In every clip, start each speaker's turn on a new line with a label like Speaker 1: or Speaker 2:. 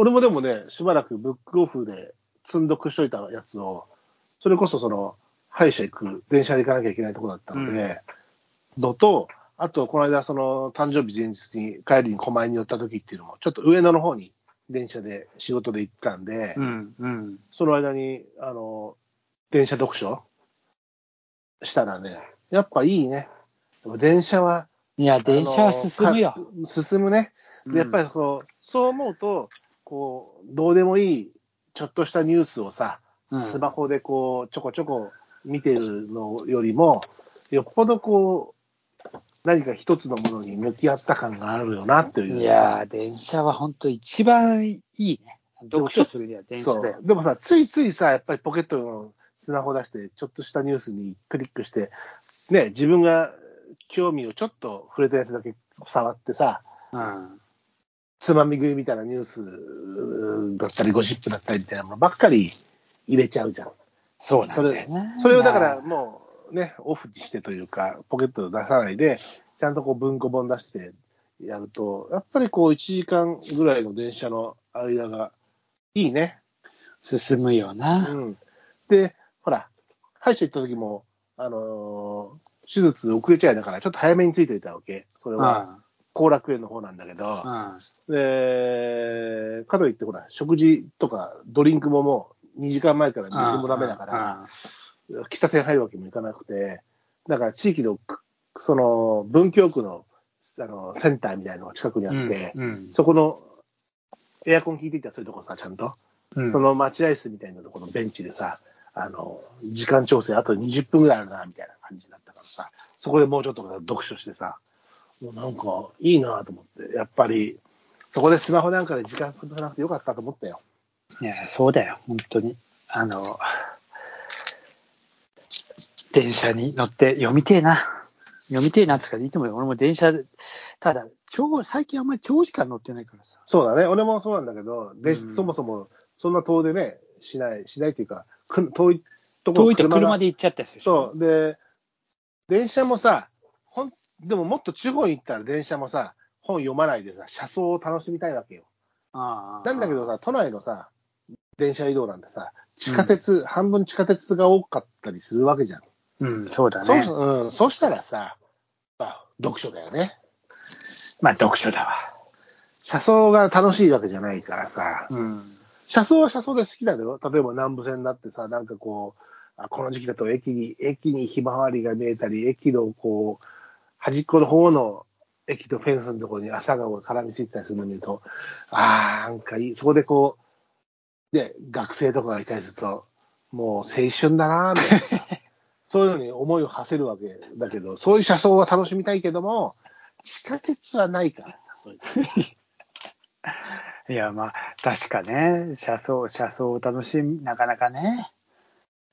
Speaker 1: 俺もでもね、しばらくブックオフで積んどくしといたやつを、それこそその、歯医者行く、電車で行かなきゃいけないとこだったので、のと、あと、この間、その、誕生日前日に帰りに狛江に寄った時っていうのも、ちょっと上野の方に電車で仕事で行ったんで、
Speaker 2: うんうん。
Speaker 1: その間に、あの、電車読書したらね、やっぱいいね。電車は、
Speaker 2: いや、電車は進むよ
Speaker 1: 進むね。でやっぱりこう、そう思うと、こう、どうでもいい、ちょっとしたニュースをさ、
Speaker 2: うん
Speaker 1: スマホでこう、ちょこちょこ見てるのよりも、よっぽどこう、何か一つのものに向き合った感があるよなっていう。
Speaker 2: いやー、電車は本当一番いいね。読書するには電車。
Speaker 1: でもさ、ついついさ、やっぱりポケットのスマホ出して、ちょっとしたニュースにクリックして、ね、自分が興味をちょっと触れたやつだけ触ってさ、
Speaker 2: うん。
Speaker 1: つまみ食いみたいなニュースだったり、ゴシップだったりみたいなものばっかり入れちゃうじゃん。
Speaker 2: そうなんだよね。
Speaker 1: それをだからもうね、オフにしてというか、ポケットで出さないで、ちゃんとこう文庫本出してやると、やっぱりこう1時間ぐらいの電車の間がいいね。
Speaker 2: 進むよな。
Speaker 1: うん。で、ほら、歯医者行った時も、あのー手術遅れちゃいだから、ちょっと早めについていたわけ。それ
Speaker 2: うん。
Speaker 1: は、後楽園の方なんだけど、
Speaker 2: うん。
Speaker 1: で、かといって、ほら、食事とかドリンクももう2時間前から水もダメだから、喫茶店入るわけにもいかなくて、だから地域の、くその、文京区の、あの、センターみたいなのが近くにあ
Speaker 2: うん。
Speaker 1: って、
Speaker 2: うん。
Speaker 1: そこの、エアコン効いていたらそういうとこさ、ちゃんと。
Speaker 2: うん
Speaker 1: その待合室みたいなところのベンチでさ、あの、時間調整あと20分ぐらいあるな、みたいな感じだったからさ、そこでもうちょっと読書してさ、もうなんかいいなと思って、やっぱり、そこでスマホなんかで時間潰さなくてよかったと思ったよ。
Speaker 2: いや、そうだよ、本当に。あの、電車に乗って読みてえな。読みてえなってか、いつも俺も電車で、ただ、超、最近あんまり長時間乗ってないからさ。
Speaker 1: そうだね、俺もそうなんだけど、で
Speaker 2: うん
Speaker 1: そもそもそんな遠出ね、しない、しないっていうか、く遠いところ
Speaker 2: 遠いと車
Speaker 1: が
Speaker 2: で行っちゃったりするでしょ
Speaker 1: そう。で、電車もさ、でももっと地方に行ったら電車もさ、本読まないでさ、車窓を楽しみたいわけよ。
Speaker 2: ああ
Speaker 1: なんだけどさ、都内のさ、電車移動なんてさ、地下鉄、半分地下鉄が多かったりするわけじゃん。
Speaker 2: うん、そうだ
Speaker 1: そう
Speaker 2: ね。
Speaker 1: うん、そうしたらさ、まあ、読書だよね。
Speaker 2: まあ、読書だわ。
Speaker 1: 車窓が楽しいわけじゃないからさ、
Speaker 2: うん。
Speaker 1: 車窓は車窓で好きだよ。例えば南部線だってさ、なんかこう、あこの時期だと駅に、駅にひまわりが見えたり、駅のこう、端っこの方の駅とフェンスのところに朝顔が絡みついてたりするのを見ると、ああ、なんかいい。そこでこう、で、学生とかがいたりすると、もう青春だなーみたいな。そういうのに思いを馳せるわけだけど、そういう車窓は楽しみたいけども、地下鉄はないからさ、そういう。
Speaker 2: いや、まあ、確かね、車窓、車窓を楽しみ、なかなかね、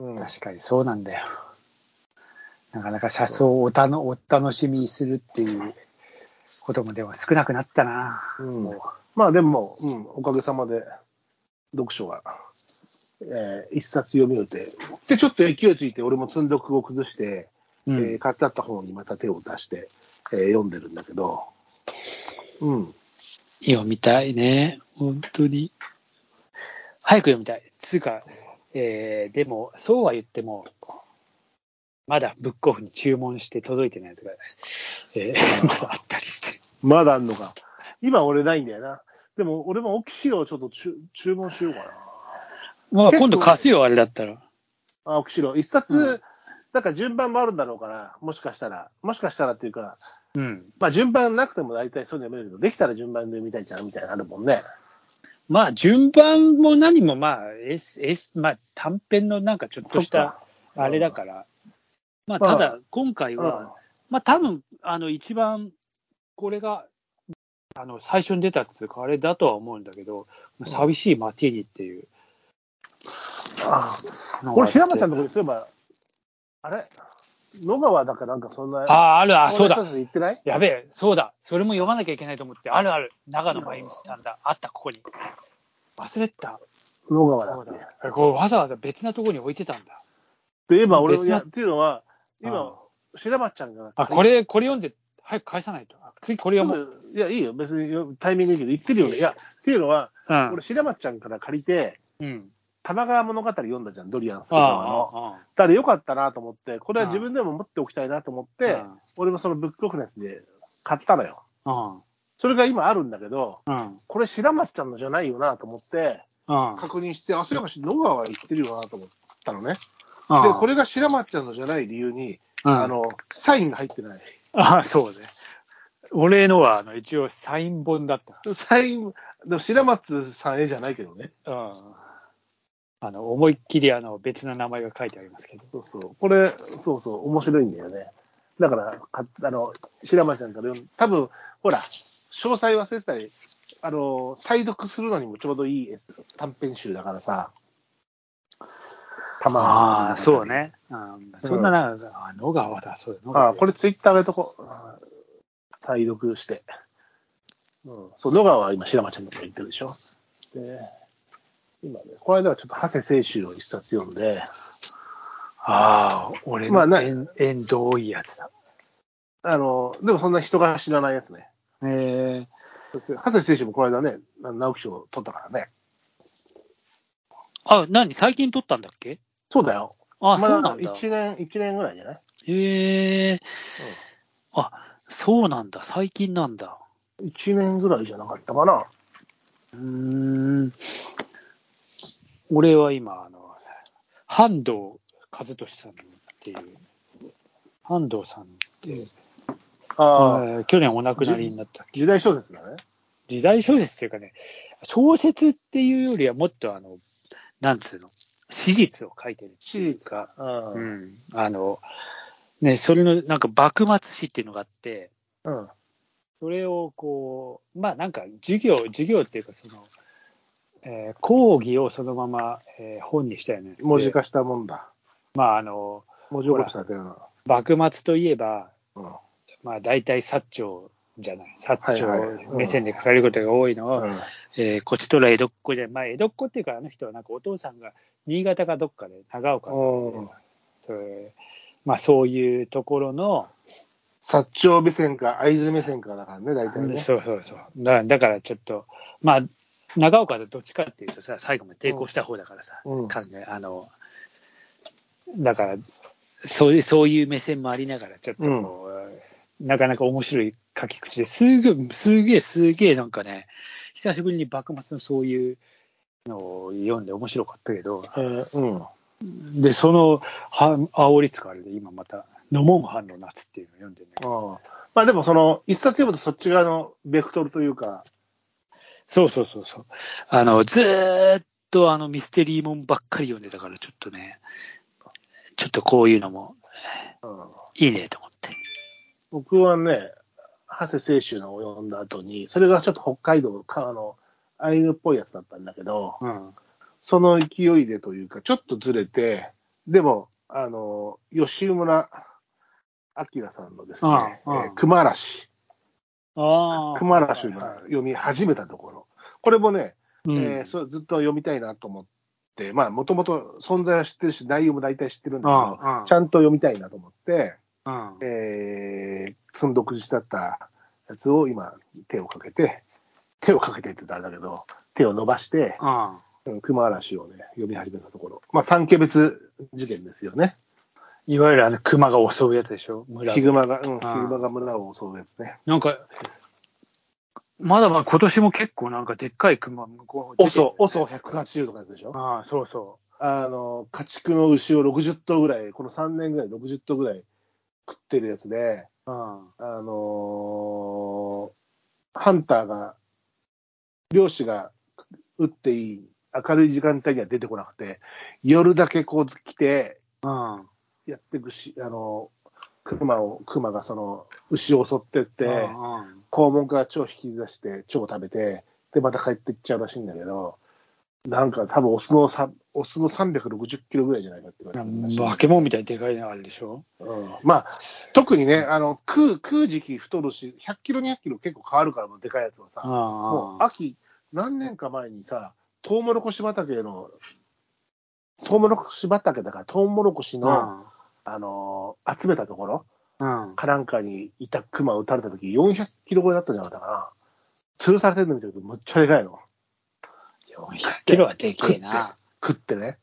Speaker 1: うん
Speaker 2: 確かにそうなんだよ。なかなか車窓をおたのお楽しみにするっていうこともでも少なくなったな。
Speaker 1: うん。
Speaker 2: も
Speaker 1: まあでも、うん、おかげさまで読書が、えー一冊読み終えて、で、ちょっと勢いついて、俺も積んどくを崩して、
Speaker 2: う、うん。
Speaker 1: えー買ってあった本にまた手を出して、えー読んでるんだけど、うん、
Speaker 2: 読みたいね、本当に。早く読みたい。つうか、えーでも、そうは言っても、まだブックオフに注文して届いてないやつが、えーまだあったりして。
Speaker 1: まだあんのか。今俺ないんだよな。でも俺もオキシロをちょっと注注文しようかな。
Speaker 2: まあ、今度貸すよ、あれだったら。
Speaker 1: あ、オキシロ。一冊、
Speaker 2: うん
Speaker 1: なんか順番もあるんだろうから、もしかしたら、もしかしたらっていうか、
Speaker 2: うん。
Speaker 1: まあ順番なくても大体そういうの読めるけど、できたら順番で読みたいじゃんみたいなのあるもんね。
Speaker 2: まあ、順番も何も、まあ、S、S、まあ、短編のなんかちょっとしたあれだから、まあ、
Speaker 1: まあ
Speaker 2: ただ、今回は、まあ、多分あの、一番、これが、あの、最初に出たっていうか、あれだとは思うんだけど、寂しいマティーニっていう
Speaker 1: ああ。これ、平松さんのところで、そういえば、あれ？野川だかなんかそんな。
Speaker 2: ああ、ある、あ、そうだ。やべえ、そうだ。それも読まなきゃいけないと思って、あるある。長野真由美さんだ。あった、ここに。忘れてた。
Speaker 1: 野川だ
Speaker 2: だ
Speaker 1: け？。
Speaker 2: これわざわざ別なところに置いてたんだ。
Speaker 1: で、今俺
Speaker 2: 別な
Speaker 1: やっていうのは、
Speaker 2: あ
Speaker 1: 今、白松ちゃんが。
Speaker 2: あ、これ、これ読んで、早く返さないと。あ次これはもう、
Speaker 1: いや、いいよ。別によタイミングいいけど、言ってるよね。いや、っていうのは、
Speaker 2: うん。
Speaker 1: 俺、白松ちゃんから借りて、
Speaker 2: うん。
Speaker 1: 玉川物語読んだじゃん、ドリアンスケ
Speaker 2: あ
Speaker 1: 川の。だからよかったなと思って、これは自分でも持っておきたいなと思って、
Speaker 2: うん
Speaker 1: 俺もそのブックオフのやつで買ったのよ。
Speaker 2: あ、
Speaker 1: それが今あるんだけど。これ白松ちゃんのじゃないよなと思って、
Speaker 2: うん。
Speaker 1: 確認して、あ、そういえば野川行ってるよなと思ったのね。
Speaker 2: うん
Speaker 1: で、これが白松ちゃんのじゃない理由に、
Speaker 2: うん
Speaker 1: あの、サインが入ってない。
Speaker 2: あそうね。俺のは、あの、一応、サイン本だった。
Speaker 1: サイン、でも白松さん絵じゃないけどね。
Speaker 2: うん。あの、思いっきり、あの、別な名前が書いてありますけど。
Speaker 1: そうそう。これ、そうそう、面白いんだよね。だから、かあの、白松ちゃんから読ん多分ほら、詳細忘れてたり、あの、再読するのにもちょうどいい絵短編集だからさ。たま
Speaker 2: ああ、そう。ね。うん、そんなな、あ野川だ、そう野
Speaker 1: あ
Speaker 2: 川
Speaker 1: あ、これツイッター上げとこ再読して。うん。そう、野川は今、白松ちゃんのとこ行ってるでしょ。で、今ね、この間はちょっと、長谷清舟を一冊読んで、
Speaker 2: ああ、俺の
Speaker 1: まあな
Speaker 2: 縁縁遠いやつだ。
Speaker 1: あの、でもそんな人が知らないやつね。
Speaker 2: え
Speaker 1: 長谷清舟もこの間ね、直木賞取ったからね。
Speaker 2: あ、何？最近撮ったんだっけ？
Speaker 1: そうだよ。
Speaker 2: あ、
Speaker 1: ま
Speaker 2: そうなんだ。
Speaker 1: 1年、一年ぐらいじゃない？
Speaker 2: へえあ、そうなんだ。最近なんだ。
Speaker 1: ?1 年ぐらいじゃなかったかな。
Speaker 2: うーん。俺は今、あの、半藤和俊さんっていう、半藤さんっていう、
Speaker 1: ああ、
Speaker 2: えー去年お亡くなりになった
Speaker 1: 時代小説だね。
Speaker 2: 時代小説っていうかね、小説っていうよりはもっとあの、なんつうの、史実を書いてるっていうか、
Speaker 1: か。う。
Speaker 2: うんん、あの、ね、それのなんか幕末史っていうのがあって、
Speaker 1: うん。
Speaker 2: それをこう、まあなんか授業、授業っていうかその、えー講義をそのまま、えー本にしたよね。で
Speaker 1: 文字化したもんだ。
Speaker 2: まああの、
Speaker 1: 文字起こしたような。
Speaker 2: 幕末といえば、
Speaker 1: うん。
Speaker 2: まあ大体薩長じゃない。薩長目線で書かれることが多いのを、
Speaker 1: うん
Speaker 2: えーこちとら江戸っ子で、まあ江戸っ子っていうかあの人はなんかお父さんが新潟かどっかで長岡で
Speaker 1: うん
Speaker 2: それまあそういうところの、
Speaker 1: 薩長目線か会津目線かだからね、大体ね。
Speaker 2: そうそうそう。だだからちょっと、まあ、長岡でどっちかっていうとさ、最後まで抵抗した方だからさ、
Speaker 1: うん
Speaker 2: 考えあの、だから、そういう、そういう目線もありながら、ちょっとこう、なかなか面白い書き口ですげえ、すげえ、すげえなんかね、久しぶりに幕末のそういうのを読んで面白かったけど、
Speaker 1: えーうん。
Speaker 2: で、そのは煽りつかあれで今また、ノモンハンの夏っていうのを読んでるんだけど、
Speaker 1: ああまあでも、その、一冊読むとそっち側のベクトルというか、
Speaker 2: そうそうそうそう。あの、ずーっとあのミステリーもんばっかり読んでたから、ちょっとね、ちょっとこういうのも
Speaker 1: うん
Speaker 2: いいねと思って。
Speaker 1: 僕はね、長谷清舟のを読んだ後に、それがちょっと北海道か、あの、アイヌっぽいやつだったんだけど、
Speaker 2: うん。
Speaker 1: その勢いでというか、ちょっとずれて、でも、あの、吉村明さんのですね、
Speaker 2: うんうん
Speaker 1: えー熊嵐、
Speaker 2: ああ。
Speaker 1: 熊嵐が読み始めたところ、これもね、
Speaker 2: うん。
Speaker 1: えーそうずっと読みたいなと思って、まあ、もともと存在は知ってるし、内容も大体知ってるんだけど、ちゃんと読みたいなと思って、
Speaker 2: うん
Speaker 1: えー、積んどくじだったやつを今、手をかけて、手をかけてって言ったらあれだけど、手を伸ばして、
Speaker 2: うん
Speaker 1: うん熊嵐をね、読み始めたところ。まあ、三家別事件ですよね。
Speaker 2: いわゆるあの熊が襲うやつでしょ、村
Speaker 1: ヒグマが、うん、ヒグマが村を襲うやつね。
Speaker 2: なんか、まだまだ今年も結構なんかでっかい熊向こう出てる
Speaker 1: オソ、オソ180とかやつでしょ？
Speaker 2: ああ、そうそ
Speaker 1: あの、家畜の牛を60頭ぐらい、この3年ぐらい60頭ぐらい食ってるやつで、
Speaker 2: う。うん。
Speaker 1: あのーハンターが、漁師が撃っていい明るい時間帯には出てこなくて、夜だけこう来て、
Speaker 2: うん。
Speaker 1: やっていくし、あの、熊を、熊がその、牛を襲ってって、
Speaker 2: うん
Speaker 1: 肛門から腸を引き出して、腸を食べて、で、また帰っていっちゃうらしいんだけど、なんか多分オスの、オスの360キロぐらいじゃないかって言われて
Speaker 2: 化け物みたいにでかいのあれでしょ、
Speaker 1: うん、まあ、特にね、あの、食う、食う時期太るし、100キロ、200キロ結構変わるから、もうでかいやつはさ、もう秋、何年か前にさ、トウモロコシ畑の、トウモロコシ畑だから、トウモロコシの、あ、あの、集めたところ、
Speaker 2: うん、
Speaker 1: かなんかにいたクマを撃たれた時、400キロ超えだったんじゃなかったかな。吊るされてるの見たけど、むっちゃでかいの。
Speaker 2: 400キロはでけえな。
Speaker 1: 食ってね。